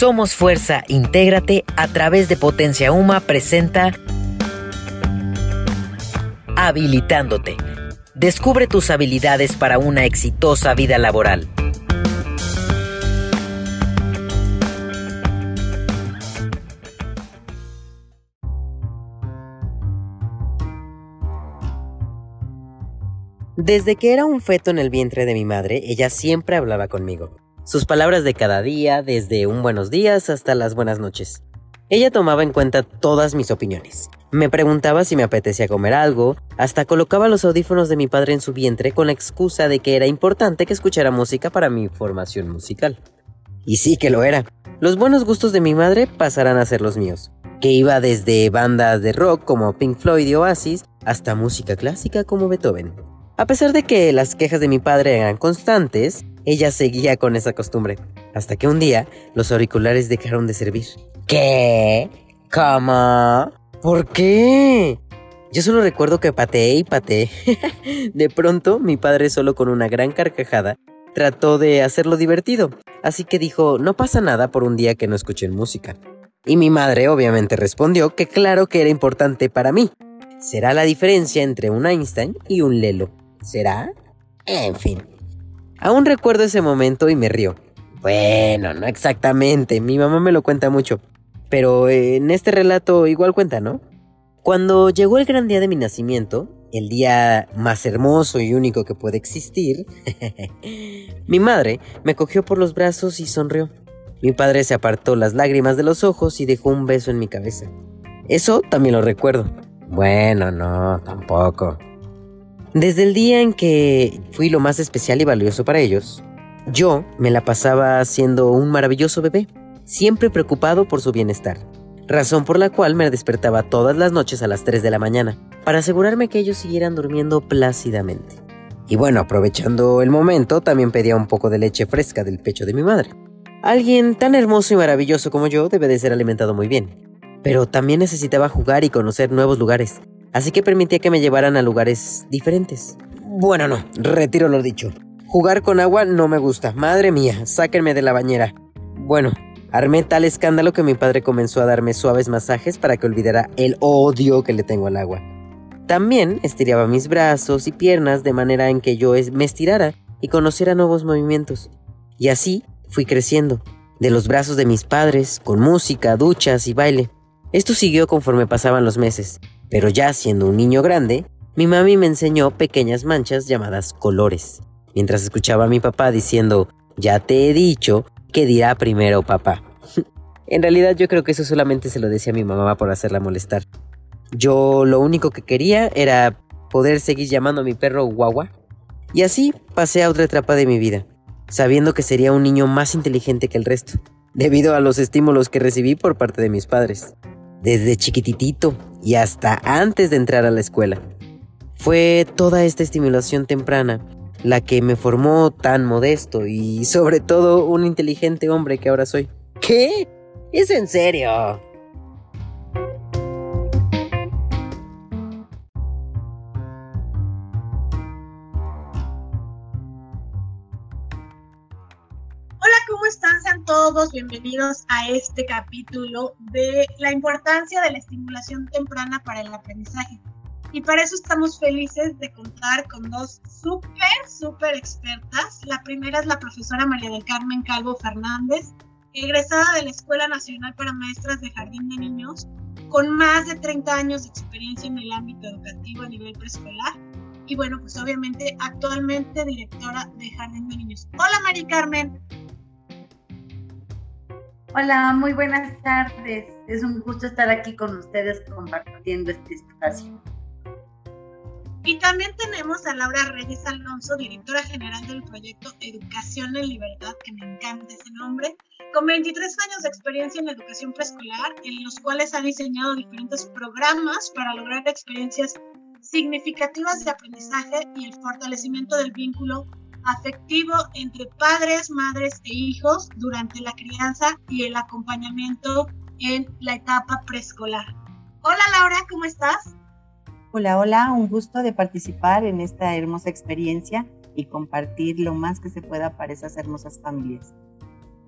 Somos Fuerza, intégrate a través de Potencia Uma presenta Habilitándote. Descubre tus habilidades para una exitosa vida laboral. Desde que era un feto en el vientre de mi madre, ella siempre hablaba conmigo. Sus palabras de cada día, desde un buenos días hasta las buenas noches. Ella tomaba en cuenta todas mis opiniones. Me preguntaba si me apetecía comer algo, hasta colocaba los audífonos de mi padre en su vientre con la excusa de que era importante que escuchara música para mi formación musical. Y sí que lo era. Los buenos gustos de mi madre pasarán a ser los míos, que iba desde bandas de rock como Pink Floyd y Oasis hasta música clásica como Beethoven. A pesar de que las quejas de mi padre eran constantes, ella seguía con esa costumbre, hasta que un día los auriculares dejaron de servir. ¿Qué? ¿Cómo? ¿Por qué? Yo solo recuerdo que pateé y pateé. de pronto, mi padre solo con una gran carcajada trató de hacerlo divertido, así que dijo, no pasa nada por un día que no escuchen música. Y mi madre obviamente respondió que claro que era importante para mí. Será la diferencia entre un Einstein y un Lelo. ¿Será? En fin. Aún recuerdo ese momento y me río. Bueno, no exactamente, mi mamá me lo cuenta mucho. Pero en este relato igual cuenta, ¿no? Cuando llegó el gran día de mi nacimiento, el día más hermoso y único que puede existir, mi madre me cogió por los brazos y sonrió. Mi padre se apartó las lágrimas de los ojos y dejó un beso en mi cabeza. Eso también lo recuerdo. Bueno, no, tampoco. Desde el día en que fui lo más especial y valioso para ellos, yo me la pasaba siendo un maravilloso bebé, siempre preocupado por su bienestar, razón por la cual me despertaba todas las noches a las 3 de la mañana, para asegurarme que ellos siguieran durmiendo plácidamente. Y bueno, aprovechando el momento, también pedía un poco de leche fresca del pecho de mi madre. Alguien tan hermoso y maravilloso como yo debe de ser alimentado muy bien, pero también necesitaba jugar y conocer nuevos lugares, así que permitía que me llevaran a lugares diferentes. Bueno, no, retiro lo dicho. Jugar con agua no me gusta. Madre mía, sáquenme de la bañera. Bueno, armé tal escándalo que mi padre comenzó a darme suaves masajes para que olvidara el odio que le tengo al agua. También estiraba mis brazos y piernas de manera en que yo me estirara y conociera nuevos movimientos. Y así fui creciendo, de los brazos de mis padres, con música, duchas y baile. Esto siguió conforme pasaban los meses, pero ya siendo un niño grande, mi mami me enseñó pequeñas manchas llamadas colores, mientras escuchaba a mi papá diciendo, ya te he dicho que dirá primero papá. en realidad yo creo que eso solamente se lo decía a mi mamá por hacerla molestar. Yo lo único que quería era poder seguir llamando a mi perro guagua. Y así pasé a otra etapa de mi vida, sabiendo que sería un niño más inteligente que el resto, debido a los estímulos que recibí por parte de mis padres desde chiquititito y hasta antes de entrar a la escuela. Fue toda esta estimulación temprana la que me formó tan modesto y sobre todo un inteligente hombre que ahora soy. ¿Qué? ¿Es en serio? Todos bienvenidos a este capítulo de la importancia de la estimulación temprana para el aprendizaje. Y para eso estamos felices de contar con dos súper, súper expertas. La primera es la profesora María del Carmen Calvo Fernández, egresada de la Escuela Nacional para Maestras de Jardín de Niños, con más de 30 años de experiencia en el ámbito educativo a nivel preescolar. Y bueno, pues obviamente actualmente directora de Jardín de Niños. Hola María Carmen. Hola, muy buenas tardes. Es un gusto estar aquí con ustedes compartiendo este espacio. Y también tenemos a Laura Reyes Alonso, directora general del proyecto Educación en Libertad, que me encanta ese nombre, con 23 años de experiencia en educación preescolar, en los cuales ha diseñado diferentes programas para lograr experiencias significativas de aprendizaje y el fortalecimiento del vínculo afectivo entre padres, madres e hijos durante la crianza y el acompañamiento en la etapa preescolar. Hola Laura, ¿cómo estás? Hola, hola, un gusto de participar en esta hermosa experiencia y compartir lo más que se pueda para esas hermosas familias.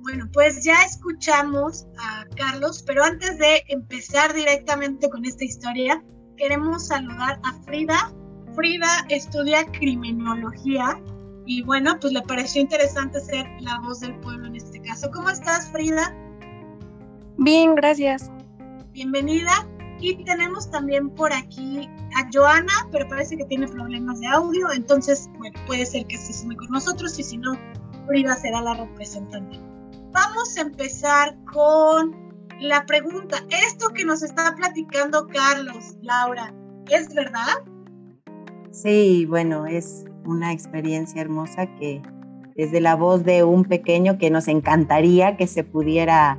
Bueno, pues ya escuchamos a Carlos, pero antes de empezar directamente con esta historia, queremos saludar a Frida. Frida estudia criminología y bueno, pues le pareció interesante ser la voz del pueblo en este caso. ¿Cómo estás, Frida? Bien, gracias. Bienvenida. Y tenemos también por aquí a Joana, pero parece que tiene problemas de audio, entonces, bueno, puede ser que se sume con nosotros y si no, Frida será la representante. Vamos a empezar con la pregunta. Esto que nos está platicando Carlos, Laura, ¿es verdad? Sí, bueno, es una experiencia hermosa que desde la voz de un pequeño que nos encantaría que se pudiera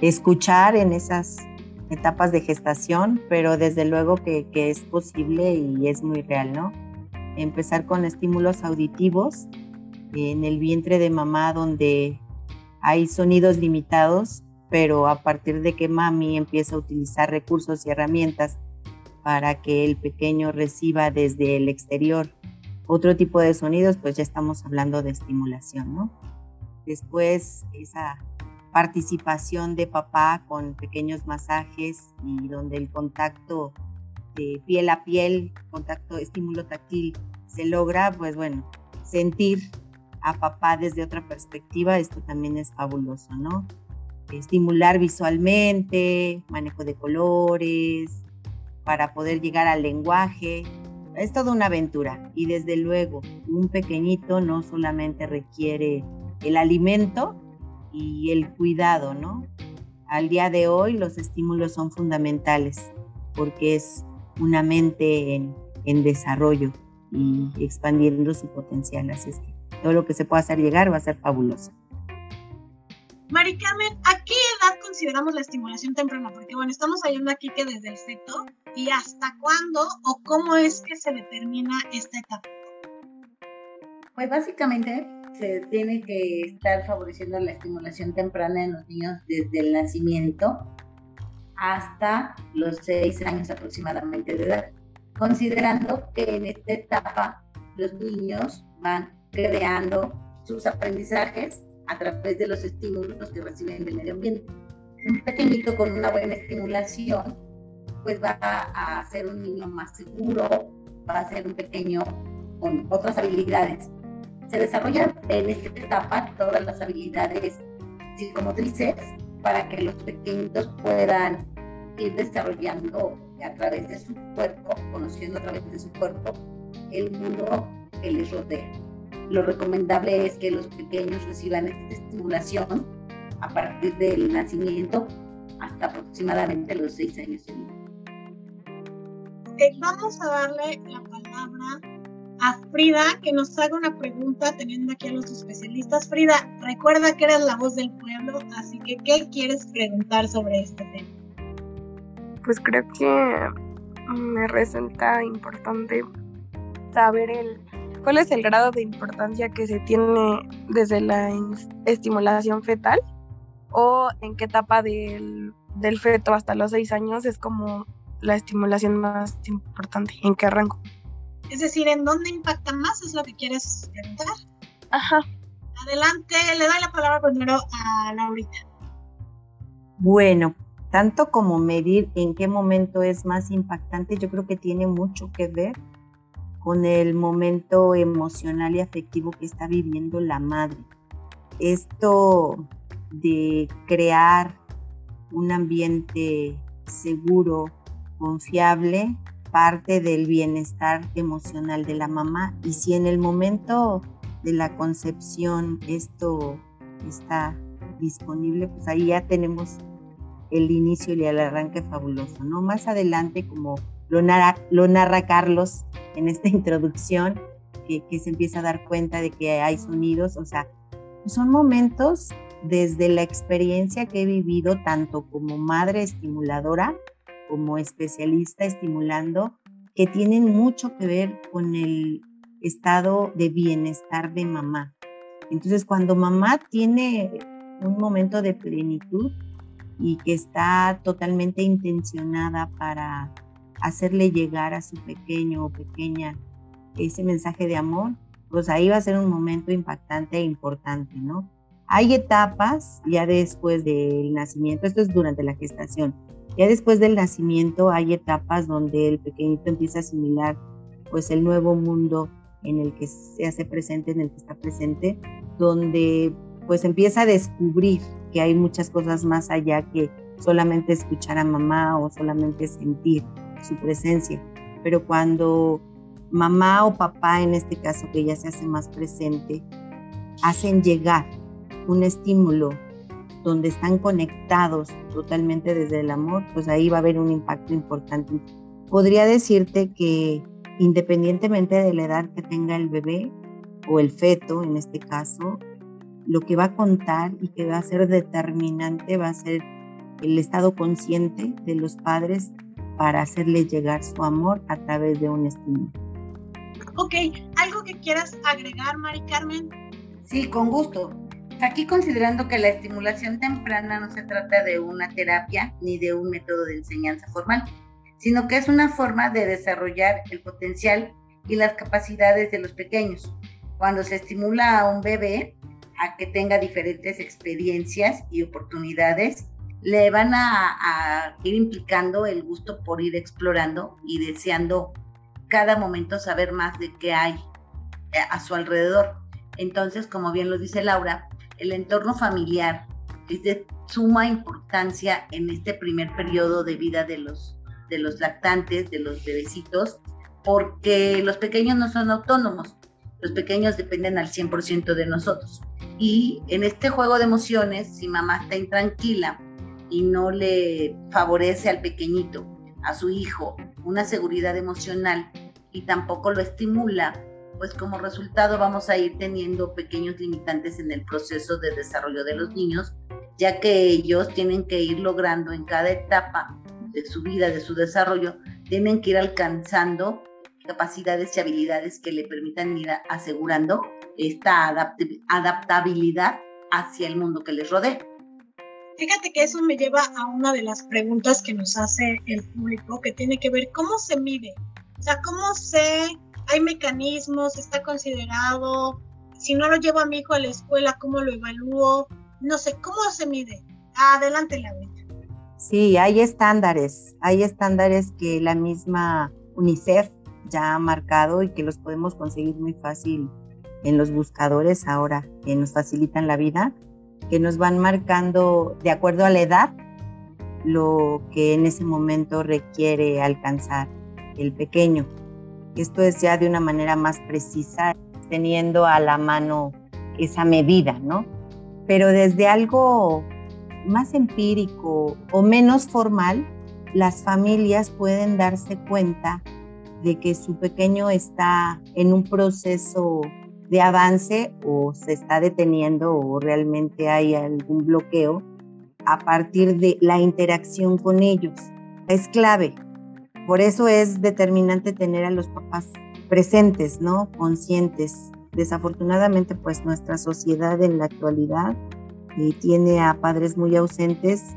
escuchar en esas etapas de gestación, pero desde luego que, que, es posible y es muy real, ¿no? Empezar con estímulos auditivos en el vientre de mamá donde hay sonidos limitados, pero a partir de que mami empieza a utilizar recursos y herramientas para que el pequeño reciba desde el exterior otro tipo de sonidos, pues ya estamos hablando de estimulación, ¿no? Después esa participación de papá con pequeños masajes y donde el contacto de piel a piel, contacto, estímulo táctil se logra, pues bueno, sentir a papá desde otra perspectiva, esto también es fabuloso, ¿no? Estimular visualmente, manejo de colores, para poder llegar al lenguaje. Es toda una aventura y desde luego un pequeñito no solamente requiere el alimento y el cuidado, ¿no? Al día de hoy los estímulos son fundamentales porque es una mente en, en desarrollo y expandiendo su potencial. Así es que todo lo que se pueda hacer llegar va a ser fabuloso. Mari Carmen, ¿a qué edad consideramos la estimulación temprana? Porque bueno, estamos hablando aquí que desde el feto y hasta cuándo o cómo es que se determina esta etapa. Pues básicamente se tiene que estar favoreciendo la estimulación temprana en los niños desde el nacimiento hasta los seis años aproximadamente de edad, considerando que en esta etapa los niños van creando sus aprendizajes a través de los estímulos que reciben del medio ambiente. Un pequeñito con una buena estimulación, pues va a ser un niño más seguro, va a ser un pequeño con otras habilidades. Se desarrollan en esta etapa todas las habilidades psicomotrices para que los pequeñitos puedan ir desarrollando a través de su cuerpo, conociendo a través de su cuerpo el mundo que les rodea lo recomendable es que los pequeños reciban esta estimulación a partir del nacimiento hasta aproximadamente los seis años de vida. vamos a darle la palabra a Frida que nos haga una pregunta teniendo aquí a los especialistas. Frida, recuerda que eres la voz del pueblo, así que ¿qué quieres preguntar sobre este tema? Pues creo que me resulta importante saber el ¿Cuál es el grado de importancia que se tiene desde la estimulación fetal? ¿O en qué etapa del, feto hasta los seis años es como la estimulación más importante? ¿En qué rango? Es decir, ¿en dónde impacta más? Es lo que quieres preguntar. Ajá. Adelante, le doy la palabra primero a Laurita. Bueno, tanto como medir en qué momento es más impactante, yo creo que tiene mucho que ver con el momento emocional y afectivo que está viviendo la madre. Esto de crear un ambiente seguro, confiable, parte del bienestar emocional de la mamá y si en el momento de la concepción esto está disponible, pues ahí ya tenemos el inicio y el arranque fabuloso, ¿no? Más adelante, como lo narra, Carlos en esta introducción, que, que, se empieza a dar cuenta de que hay sonidos, o sea, son momentos desde la experiencia que he vivido tanto como madre estimuladora, como especialista estimulando, que tienen mucho que ver con el estado de bienestar de mamá. Entonces, cuando mamá tiene un momento de plenitud y que está totalmente intencionada para hacerle llegar a su pequeño o pequeña ese mensaje de amor, pues ahí va a ser un momento impactante e importante, ¿no? Hay etapas ya después del nacimiento, esto es durante la gestación, ya después del nacimiento hay etapas donde el pequeñito empieza a asimilar pues el nuevo mundo en el que se hace presente, en el que está presente, donde pues empieza a descubrir que hay muchas cosas más allá que solamente escuchar a mamá o solamente sentir su presencia. Pero cuando mamá o papá, en este caso que ya se hace más presente, hacen llegar un estímulo donde están conectados totalmente desde el amor, pues ahí va a haber un impacto importante. Podría decirte que independientemente de la edad que tenga el bebé o el feto en este caso, lo que va a contar y que va a ser determinante va a ser el estado consciente de los padres para hacerle llegar su amor a través de un estímulo. Ok, ¿algo que quieras agregar, Mari Carmen? Sí, con gusto. Aquí considerando que la estimulación temprana no se trata de una terapia ni de un método de enseñanza formal, sino que es una forma de desarrollar el potencial y las capacidades de los pequeños. Cuando se estimula a un bebé a que tenga diferentes experiencias y oportunidades, le van a, ir implicando el gusto por ir explorando y deseando cada momento saber más de qué hay eh, a su alrededor. Entonces, como bien lo dice Laura, el entorno familiar es de suma importancia en este primer periodo de vida de los, de los lactantes, de los bebecitos, porque los pequeños no son autónomos, los pequeños dependen al 100% de nosotros. Y en este juego de emociones, si mamá está intranquila y no le favorece al pequeñito, a su hijo, una seguridad emocional y tampoco lo estimula, pues como resultado vamos a ir teniendo pequeños limitantes en el proceso de desarrollo de los niños, ya que ellos tienen que ir logrando en cada etapa de su vida, de su desarrollo, tienen que ir alcanzando capacidades y habilidades que le permitan ir asegurando esta adaptabilidad hacia el mundo que les rodea. Fíjate que eso me lleva a una de las preguntas que nos hace el público, que tiene que ver cómo se mide, o sea, cómo se hay mecanismos, está considerado, si no lo llevo a mi hijo a la escuela, ¿cómo lo evalúo? No sé, ¿cómo se mide? Adelante, Laura. Sí, hay estándares, hay estándares que la misma UNICEF ya ha marcado y que los podemos conseguir muy fácil en los buscadores ahora que nos facilitan la vida, que nos van marcando de acuerdo a la edad lo que en ese momento requiere alcanzar el pequeño. Esto es ya de una manera más precisa, teniendo a la mano esa medida, ¿no? Pero desde algo más empírico o menos formal, las familias pueden darse cuenta de que su pequeño está en un proceso de avance o se está deteniendo o realmente hay algún bloqueo a partir de la interacción con ellos. Es clave por eso es determinante tener a los papás presentes, ¿no? Conscientes. Desafortunadamente, pues nuestra sociedad en la actualidad eh, tiene a padres muy ausentes,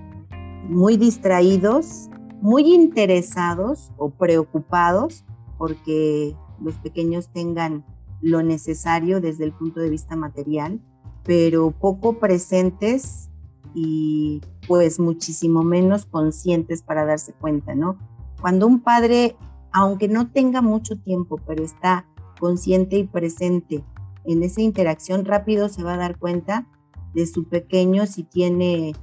muy distraídos, muy interesados o preocupados porque los pequeños tengan lo necesario desde el punto de vista material, pero poco presentes y pues muchísimo menos conscientes para darse cuenta, ¿no? Cuando un padre, aunque no tenga mucho tiempo, pero está consciente y presente en esa interacción, rápido se va a dar cuenta de su pequeño si tiene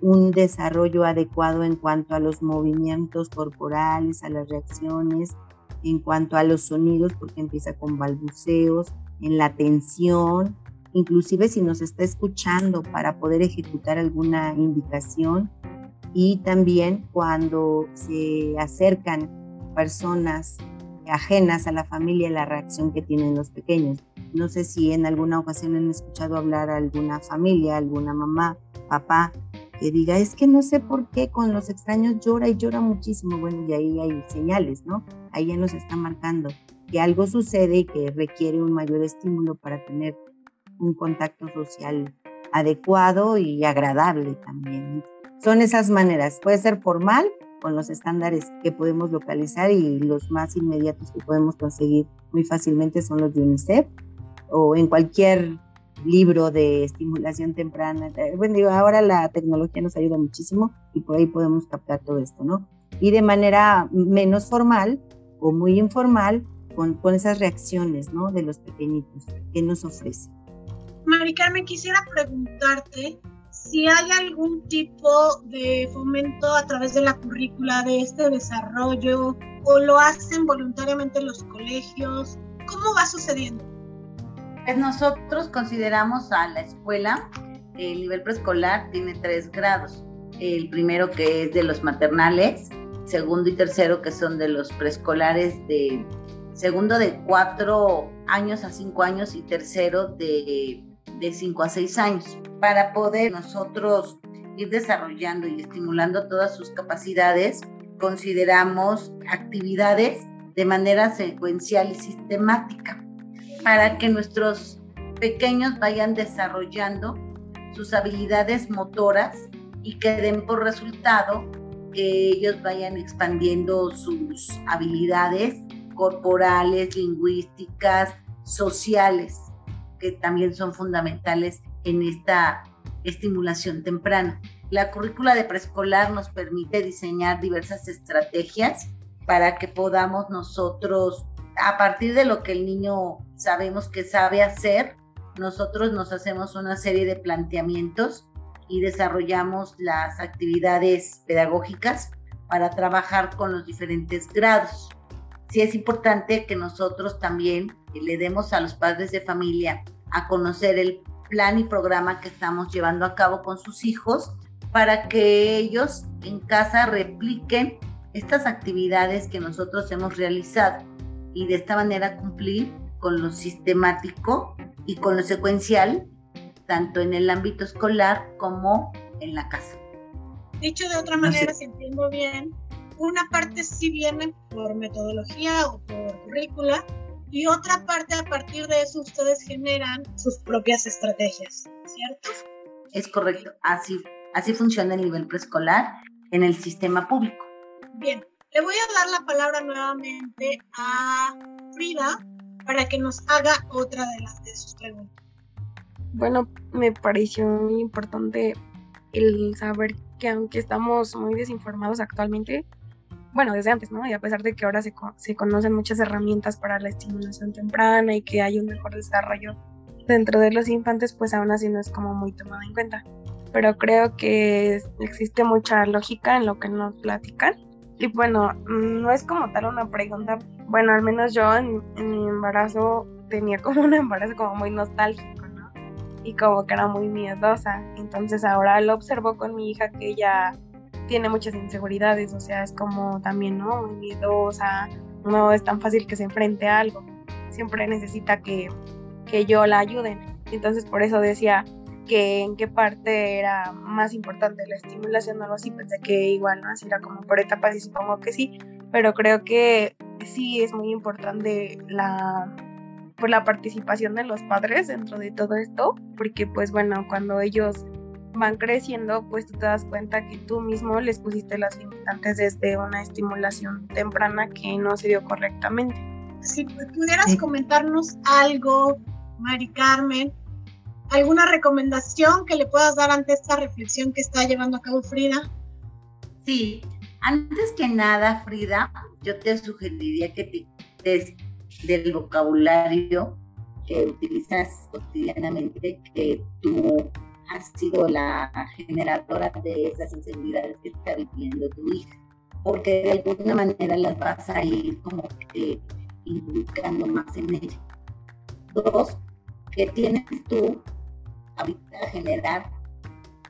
un desarrollo adecuado en cuanto a los movimientos corporales, a las reacciones, en cuanto a los sonidos, porque empieza con balbuceos, en la atención, inclusive si nos está escuchando para poder ejecutar alguna indicación, y también cuando se acercan personas ajenas a la familia, la reacción que tienen los pequeños. No sé si en alguna ocasión han escuchado hablar a alguna familia, alguna mamá, papá, que diga, es que no sé por qué con los extraños llora y llora muchísimo. Bueno, y ahí hay señales, ¿no? Ahí ya nos está marcando que algo sucede y que requiere un mayor estímulo para tener un contacto social adecuado y agradable también. Son esas maneras. Puede ser formal con los estándares que podemos localizar y los más inmediatos que podemos conseguir muy fácilmente son los de UNICEF o en cualquier libro de estimulación temprana. Bueno, digo, ahora la tecnología nos ayuda muchísimo y por ahí podemos captar todo esto, ¿no? Y de manera menos formal o muy informal, con, con esas reacciones, ¿no? De los pequeñitos que nos ofrece. Mari Carmen, quisiera preguntarte si hay algún tipo de fomento a través de la currícula de este desarrollo o lo hacen voluntariamente los colegios. ¿Cómo va sucediendo? Pues nosotros consideramos a la escuela, el nivel preescolar tiene tres grados. El primero que es de los maternales, segundo y tercero que son de los preescolares de segundo de cuatro años a cinco años y tercero de, de cinco a seis años. Para poder nosotros ir desarrollando y estimulando todas sus capacidades, consideramos actividades de manera secuencial y sistemática para que nuestros pequeños vayan desarrollando sus habilidades motoras y que den por resultado que ellos vayan expandiendo sus habilidades corporales, lingüísticas, sociales, que también son fundamentales en esta estimulación temprana. La currícula de preescolar nos permite diseñar diversas estrategias para que podamos nosotros, a partir de lo que el niño sabemos que sabe hacer, nosotros nos hacemos una serie de planteamientos y desarrollamos las actividades pedagógicas para trabajar con los diferentes grados. Sí es importante que nosotros también le demos a los padres de familia a conocer el plan y programa que estamos llevando a cabo con sus hijos para que ellos en casa repliquen estas actividades que nosotros hemos realizado y de esta manera cumplir con lo sistemático y con lo secuencial, tanto en el ámbito escolar como en la casa. Dicho de otra manera, si entiendo bien, una parte sí viene por metodología o por currícula y otra parte a partir de eso ustedes generan sus propias estrategias, ¿cierto? Es correcto, así, así funciona el nivel preescolar en el sistema público. Bien, le voy a dar la palabra nuevamente a Frida para que nos haga otra de las de sus preguntas. Bueno, me pareció muy importante el saber que aunque estamos muy desinformados actualmente, bueno, desde antes, ¿no? Y a pesar de que ahora se, se conocen muchas herramientas para la estimulación temprana y que hay un mejor desarrollo dentro de los infantes, pues aún así no es como muy tomado en cuenta. Pero creo que existe mucha lógica en lo que nos platican. Y bueno, no es como tal una pregunta, bueno, al menos yo en, en mi embarazo tenía como un embarazo como muy nostálgico, ¿no? Y como que era muy miedosa. Entonces ahora lo observo con mi hija que ella tiene muchas inseguridades, o sea, es como también, ¿no? Muy miedosa, no es tan fácil que se enfrente a algo, siempre necesita que, que yo la ayude. Entonces por eso decía que en qué parte era más importante la estimulación o algo así, pensé que igual, ¿no? Así era como por etapas y supongo que sí, pero creo que sí es muy importante la por la participación de los padres dentro de todo esto, porque pues bueno, cuando ellos van creciendo, pues tú te das cuenta que tú mismo les pusiste las limitantes desde una estimulación temprana que no se dio correctamente. Si pudieras comentarnos algo, Mari Carmen, alguna recomendación que le puedas dar ante esta reflexión que está llevando a cabo Frida. Sí, antes que nada, Frida, yo te sugeriría que te del vocabulario que utilizas cotidianamente, que tú has sido la generadora de esas inseguridades que está viviendo tu hija, porque de alguna manera las vas a ir como que inculcando más en ella. Dos, que tienes tú ahorita generar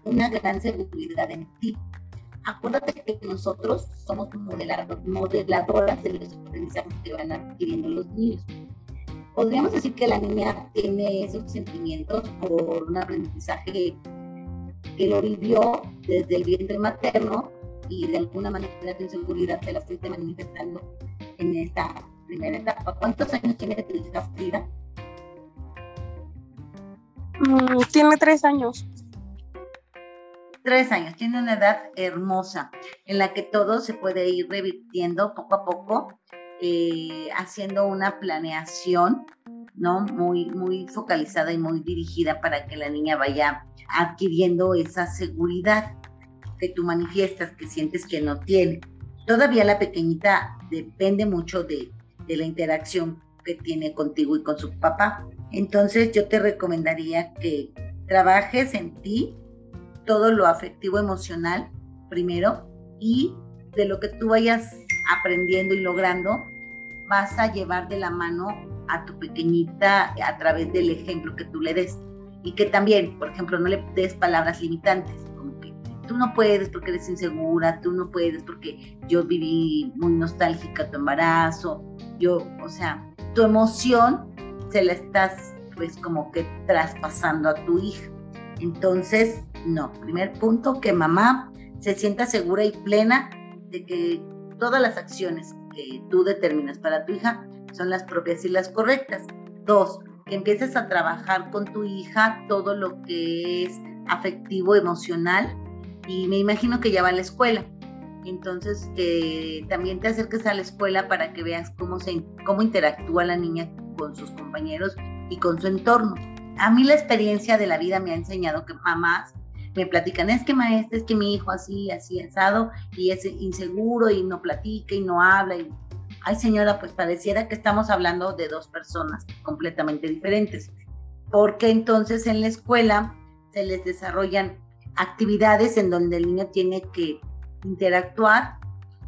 una gran seguridad en ti. Acuérdate que nosotros somos modeladoras de los aprendizajes que van adquiriendo los niños podríamos decir que la niña tiene esos sentimientos por un aprendizaje que lo vivió desde el vientre materno y de alguna manera su inseguridad se la fuiste manifestando en esta primera etapa. ¿Cuántos años tiene tu hija Frida? Mm, tiene tres años. Tres años, tiene una edad hermosa en la que todo se puede ir revirtiendo poco a poco eh, haciendo una planeación, ¿no? Muy, muy focalizada y muy dirigida para que la niña vaya adquiriendo esa seguridad que tú manifiestas, que sientes que no tiene. Todavía la pequeñita depende mucho de, de la interacción que tiene contigo y con su papá. Entonces yo te recomendaría que trabajes en ti todo lo afectivo emocional primero y de lo que tú vayas aprendiendo y logrando vas a llevar de la mano a tu pequeñita a través del ejemplo que tú le des y que también, por ejemplo, no le des palabras limitantes, como que tú no puedes porque eres insegura, tú no puedes porque yo viví muy nostálgica tu embarazo, yo, o sea, tu emoción se la estás pues como que traspasando a tu hija. Entonces, no, primer punto, que mamá se sienta segura y plena de que todas las acciones que tú determinas para tu hija son las propias y las correctas. Dos, que empieces a trabajar con tu hija todo lo que es afectivo, emocional, y me imagino que ya va a la escuela. Entonces, que también te acerques a la escuela para que veas cómo, se, cómo interactúa la niña con sus compañeros y con su entorno. A mí la experiencia de la vida me ha enseñado que mamás me platican, es que maestra, es que mi hijo así, así asado, y es inseguro y no platica y no habla. Y, ay señora, pues pareciera que estamos hablando de dos personas completamente diferentes. Porque entonces en la escuela se les desarrollan actividades en donde el niño tiene que interactuar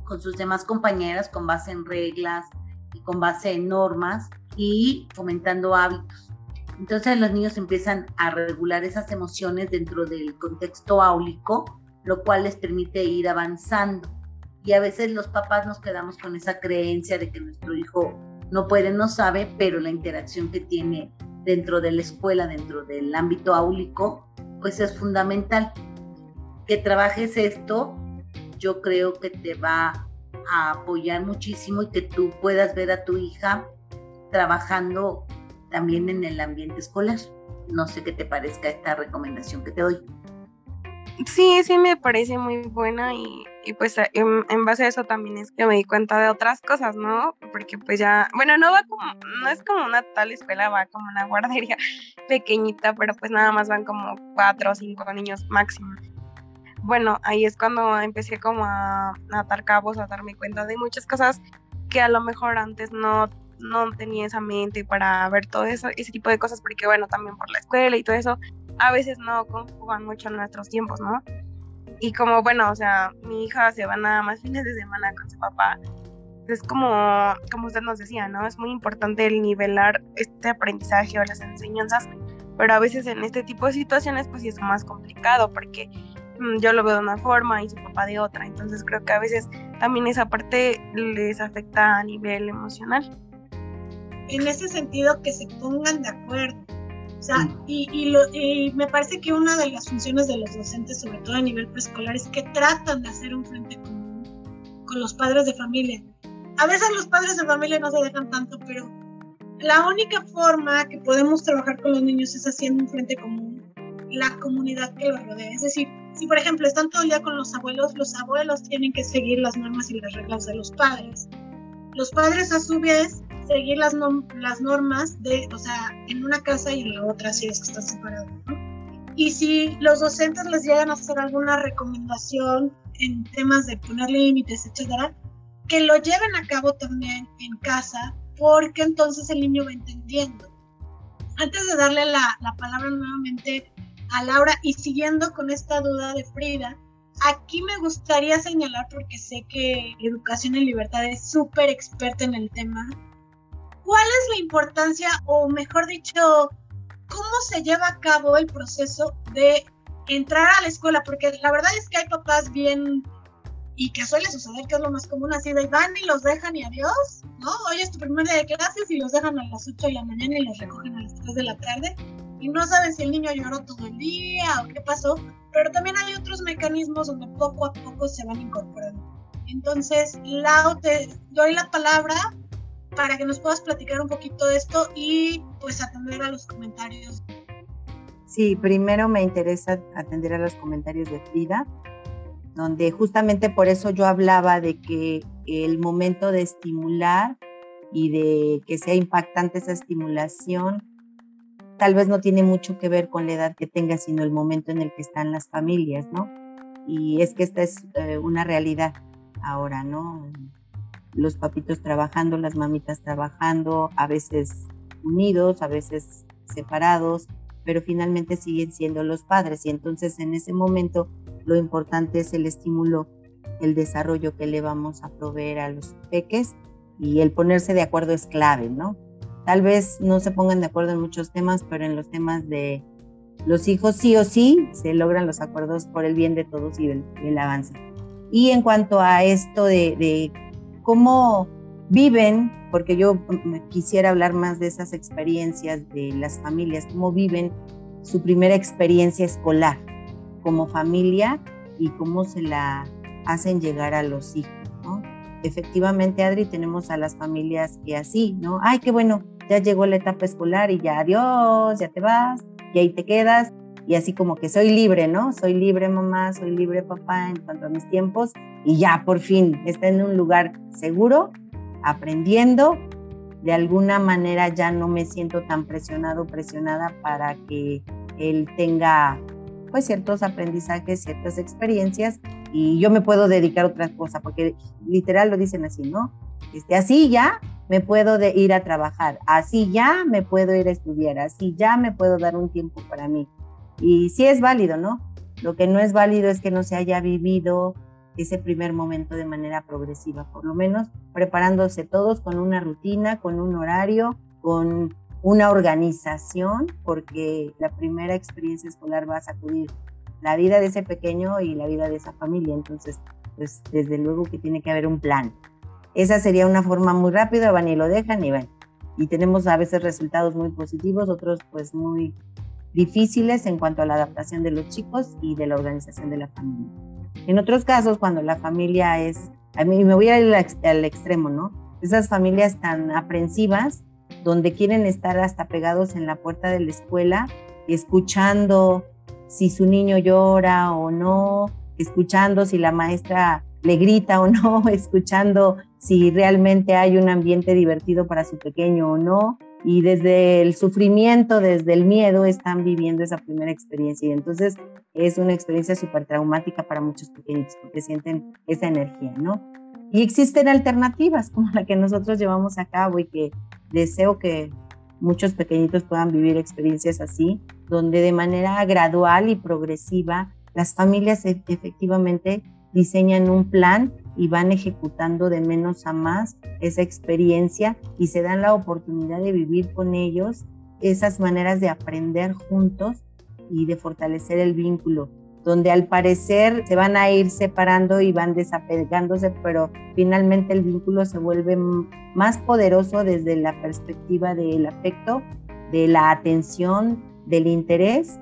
con sus demás compañeras con base en reglas y con base en normas y fomentando hábitos. Entonces los niños empiezan a regular esas emociones dentro del contexto áulico, lo cual les permite ir avanzando. Y a veces los papás nos quedamos con esa creencia de que nuestro hijo no puede, no sabe, pero la interacción que tiene dentro de la escuela, dentro del ámbito áulico, pues es fundamental. Que trabajes esto, yo creo que te va a apoyar muchísimo y que tú puedas ver a tu hija trabajando también en el ambiente escolar. No sé qué te parezca esta recomendación que te doy. Sí, sí me parece muy buena y, pues en, en, base a eso también es que me di cuenta de otras cosas, ¿no? Porque pues ya, bueno, no va como, no es como una tal escuela, va como una guardería pequeñita, pero pues nada más van como cuatro o cinco niños máximo. Bueno, ahí es cuando empecé como a, a atar cabos, a darme cuenta de muchas cosas que a lo mejor antes no no tenía esa mente para ver todo eso, ese tipo de cosas, porque bueno, también por la escuela y todo eso, a veces no conjugan mucho nuestros tiempos, ¿no? Y como, bueno, o sea, mi hija se va nada más fines de semana con su papá. Es como, como usted nos decía, ¿no? Es muy importante el nivelar este aprendizaje o las enseñanzas, pero a veces en este tipo de situaciones pues sí es más complicado porque mm, yo lo veo de una forma y su papá de otra. Entonces creo que a veces también esa parte les afecta a nivel emocional en ese sentido que se pongan de acuerdo. O sea, y, y, lo, y, me parece que una de las funciones de los docentes, sobre todo a nivel preescolar, es que tratan de hacer un frente común con los padres de familia. A veces los padres de familia no se dejan tanto, pero la única forma que podemos trabajar con los niños es haciendo un frente común, la comunidad que los rodea. Es decir, si por ejemplo están todo el día con los abuelos, los abuelos tienen que seguir las normas y las reglas de los padres. Los padres a su vez seguir las, normas de, o sea, en una casa y en la otra si es que están separados, Y si los docentes les llegan a hacer alguna recomendación en temas de poner límites, etcétera, que lo lleven a cabo también en casa, porque entonces el niño va entendiendo. Antes de darle la, la palabra nuevamente a Laura y siguiendo con esta duda de Frida, aquí me gustaría señalar, porque sé que Educación en Libertad es súper experta en el tema, ¿cuál es la importancia, o mejor dicho, cómo se lleva a cabo el proceso de entrar a la escuela? Porque la verdad es que hay papás bien, y que suele suceder, que es lo más común, así de van y los dejan y adiós, ¿no? Hoy es tu primer día de clases y los dejan a las 8 de la mañana y los recogen a las 3 de la tarde. Y no saben si el niño lloró todo el día o qué pasó, pero también hay otros mecanismos donde poco a poco se van incorporando. Entonces, Lau, te doy la palabra para que nos puedas platicar un poquito de esto y pues atender a los comentarios. Sí, primero me interesa atender a los comentarios de Frida, donde justamente por eso yo hablaba de que el momento de estimular y de que sea impactante esa estimulación, tal vez no tiene mucho que ver con la edad que tenga, sino el momento en el que están las familias, ¿no? Y es que esta es eh, una realidad ahora, ¿no? Los papitos trabajando, las mamitas trabajando, a veces unidos, a veces separados, pero finalmente siguen siendo los padres y entonces en ese momento lo importante es el estímulo, el desarrollo que le vamos a proveer a los peques y el ponerse de acuerdo es clave, ¿no? Tal vez no se pongan de acuerdo en muchos temas, pero en los temas de los hijos sí o sí se logran los acuerdos por el bien de todos y el, avance. Y en cuanto a esto de, cómo viven, porque yo quisiera hablar más de esas experiencias de las familias, cómo viven su primera experiencia escolar como familia y cómo se la hacen llegar a los hijos. Efectivamente, Adri, tenemos a las familias que así, ¿no? Ay, qué bueno, ya llegó la etapa escolar y ya adiós, ya te vas, y ahí te quedas, y así como que soy libre, ¿no? Soy libre mamá, soy libre papá en cuanto a mis tiempos, y ya por fin está en un lugar seguro aprendiendo. De alguna manera ya no me siento tan presionado, presionada para que él tenga pues ciertos aprendizajes, ciertas experiencias y yo me puedo dedicar a otra cosa, porque literal lo dicen así, ¿no? Este, así ya me puedo de ir a trabajar, así ya me puedo ir a estudiar, así ya me puedo dar un tiempo para mí. Y sí es válido, ¿no? Lo que no es válido es que no se haya vivido ese primer momento de manera progresiva, por lo menos preparándose todos con una rutina, con un horario, con una organización, porque la primera experiencia escolar va a sacudir la vida de ese pequeño y la vida de esa familia. Entonces, pues desde luego que tiene que haber un plan. Esa sería una forma muy rápida, van y lo dejan y ven. Y tenemos a veces resultados muy positivos, otros pues muy difíciles en cuanto a la adaptación de los chicos y de la organización de la familia. En otros casos, cuando la familia es, a mí me voy a ir al, extremo, ¿no? Esas familias tan aprensivas, donde quieren estar hasta pegados en la puerta de la escuela, escuchando si su niño llora o no, escuchando si la maestra le grita o no, escuchando si realmente hay un ambiente divertido para su pequeño o no. Y desde el sufrimiento, desde el miedo, están viviendo esa primera experiencia. Y entonces es una experiencia súper traumática para muchos pequeños porque sienten esa energía, ¿no? Y existen alternativas como la que nosotros llevamos a cabo y que deseo que muchos pequeñitos puedan vivir experiencias así, donde de manera gradual y progresiva las familias e-, efectivamente diseñan un plan y van ejecutando de menos a más esa experiencia y se dan la oportunidad de vivir con ellos esas maneras de aprender juntos y de fortalecer el vínculo, donde al parecer se van a ir separando y van desapegándose, pero finalmente el vínculo se vuelve más poderoso desde la perspectiva del afecto, de la atención, del interés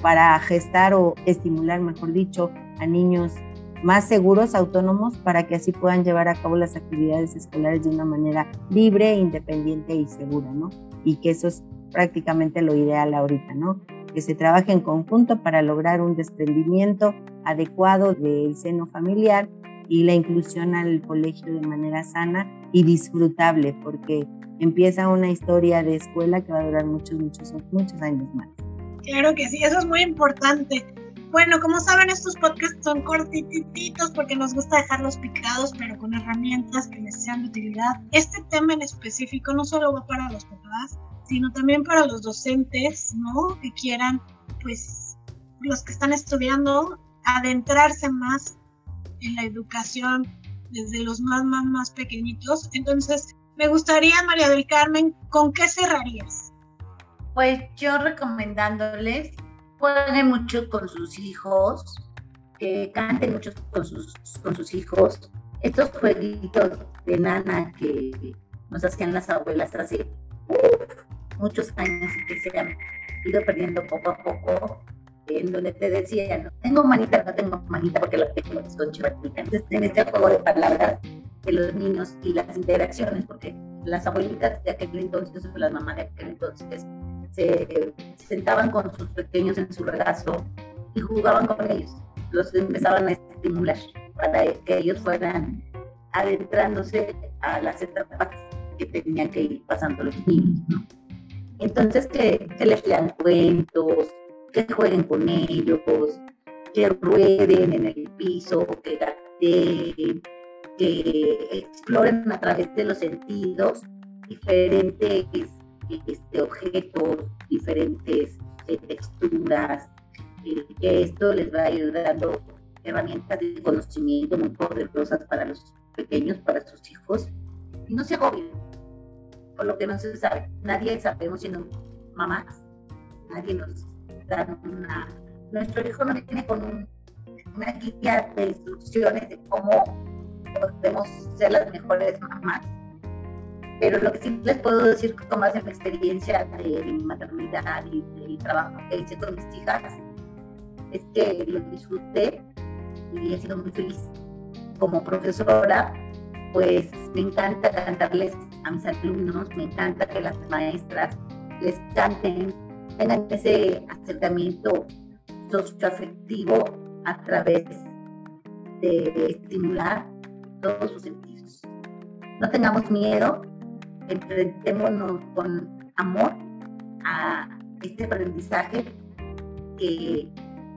para gestar o estimular, mejor dicho, a niños más seguros, autónomos, para que así puedan llevar a cabo las actividades escolares de una manera libre, independiente y segura, ¿no? Y que eso es prácticamente lo ideal ahorita, ¿no? que se trabaje en conjunto para lograr un desprendimiento adecuado del seno familiar y la inclusión al colegio de manera sana y disfrutable, porque empieza una historia de escuela que va a durar muchos, muchos, muchos años más. Claro que sí, eso es muy importante. Bueno, como saben, estos podcasts son cortititos porque nos gusta dejarlos picados, pero con herramientas que les sean de utilidad. Este tema en específico no solo va para los papás, sino también para los docentes, ¿no? Que quieran, pues, los que están estudiando, adentrarse más en la educación desde los más, más, más pequeñitos. Entonces, me gustaría, María del Carmen, ¿con qué cerrarías? Pues yo recomendándoles, jueguen mucho con sus hijos, que canten mucho con sus, con sus hijos. Estos jueguitos de nana que nos hacían las abuelas así, muchos años y que se han ido perdiendo poco a poco, en donde te decían, tengo manita, no tengo manita porque lo tengo son Entonces, en este juego de palabras de los niños y las interacciones, porque las abuelitas de aquel entonces o las mamás de aquel entonces se, sentaban con sus pequeños en su regazo y jugaban con ellos. Los empezaban a estimular para que ellos fueran adentrándose a las etapas que tenían que ir pasando los niños. Entonces, que, les lean cuentos, que jueguen con ellos, que rueden en el piso, que gateen, que exploren a través de los sentidos diferentes este, objetos, diferentes eh, texturas, que esto les va a ir dando herramientas de conocimiento muy poderosas para los pequeños, para sus hijos, y no se agobien, por lo que no se sabe. Nadie sabemos siendo mamás, nadie nos da una... Nuestro hijo no viene con una guía de instrucciones de cómo podemos ser las mejores mamás. Pero lo que sí les puedo decir con más de mi experiencia de mi maternidad y del trabajo que hice con mis hijas es que lo disfruté y he sido muy feliz. Como profesora, pues me encanta cantarles a mis alumnos, me encanta que las maestras les canten, tengan ese acercamiento socioafectivo a través de estimular todos sus sentidos. No tengamos miedo, enfrentémonos con amor a este aprendizaje que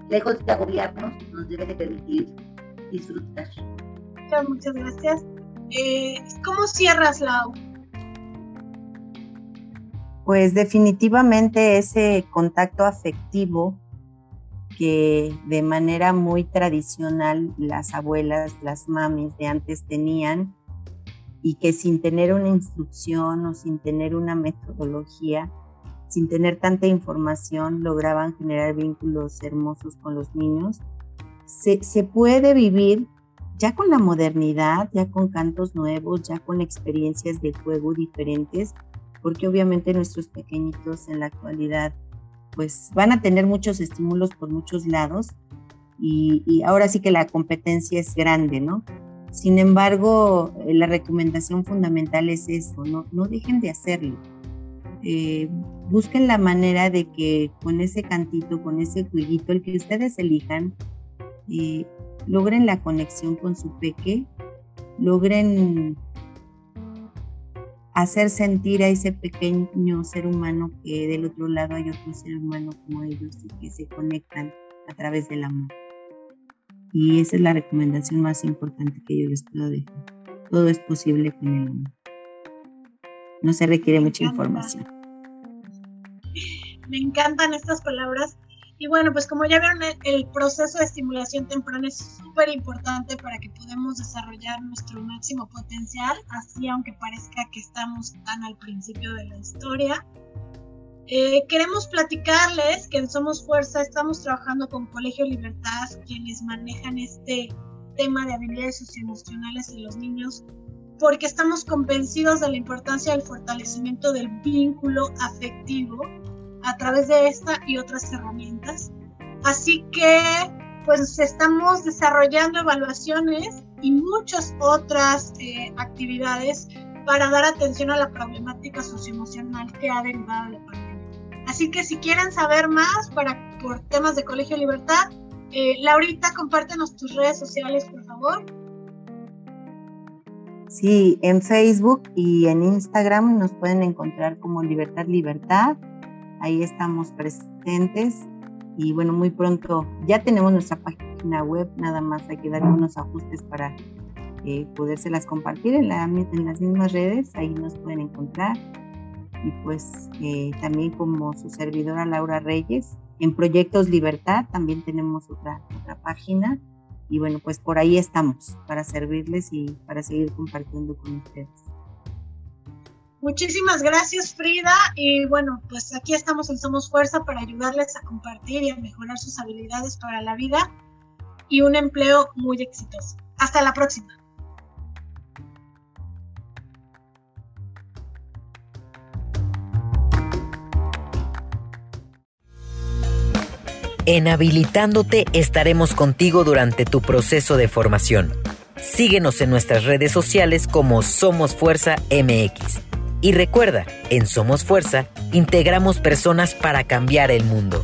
lejos de agobiarnos nos debe de permitir disfrutar. Muchas gracias. Eh, ¿Cómo cierras, Lau? Pues definitivamente ese contacto afectivo que de manera muy tradicional las abuelas, las mamis de antes tenían y que sin tener una instrucción o sin tener una metodología, sin tener tanta información, lograban generar vínculos hermosos con los niños. Se, puede vivir ya con la modernidad, ya con cantos nuevos, ya con experiencias de juego diferentes, porque obviamente nuestros pequeñitos en la actualidad pues van a tener muchos estímulos por muchos lados y, ahora sí que la competencia es grande, ¿no? Sin embargo, eh, la recomendación fundamental es eso, no, no dejen de hacerlo. Eh, busquen la manera de que con ese cantito, con ese jueguito, el que ustedes elijan, eh, logren la conexión con su peque, logren hacer sentir a ese pequeño ser humano que del otro lado hay otro ser humano como ellos y que se conectan a través del amor. Y esa es la recomendación más importante que yo les puedo dejar. Todo es posible con el amor. No se requiere mucha información. Me encantan estas palabras y bueno, pues como ya vieron, el, proceso de estimulación temprana es súper importante para que podamos desarrollar nuestro máximo potencial, así aunque parezca que estamos tan al principio de la historia. Eh, queremos platicarles que en Somos Fuerza estamos trabajando con Colegio Libertad, quienes manejan este tema de habilidades socioemocionales en los niños, porque estamos convencidos de la importancia del fortalecimiento del vínculo afectivo a través de esta y otras herramientas. Así que pues estamos desarrollando evaluaciones y muchas otras eh, actividades para dar atención a la problemática socioemocional que ha derivado de la pandemia. Así que si quieren saber más para, por temas de Colegio Libertad, eh, Laurita, compártenos tus redes sociales, por favor. Sí, en Facebook y en Instagram nos pueden encontrar como Libertad Libertad ahí estamos presentes y bueno, muy pronto ya tenemos nuestra página web, nada más hay que darle unos ajustes para eh, podérselas compartir en, la, en, las mismas redes, ahí nos pueden encontrar. Y pues eh, también como su servidora Laura Reyes, en Proyectos Libertad también tenemos otra, otra página. Y bueno, pues por ahí estamos para servirles y para seguir compartiendo con ustedes. Muchísimas gracias Frida y bueno, pues aquí estamos en Somos Fuerza para ayudarles a compartir y a mejorar sus habilidades para la vida y un empleo muy exitoso. Hasta la próxima. En Habilitándote estaremos contigo durante tu proceso de formación. Síguenos en nuestras redes sociales como Somos Fuerza MX y recuerda, en Somos Fuerza, integramos personas para cambiar el mundo.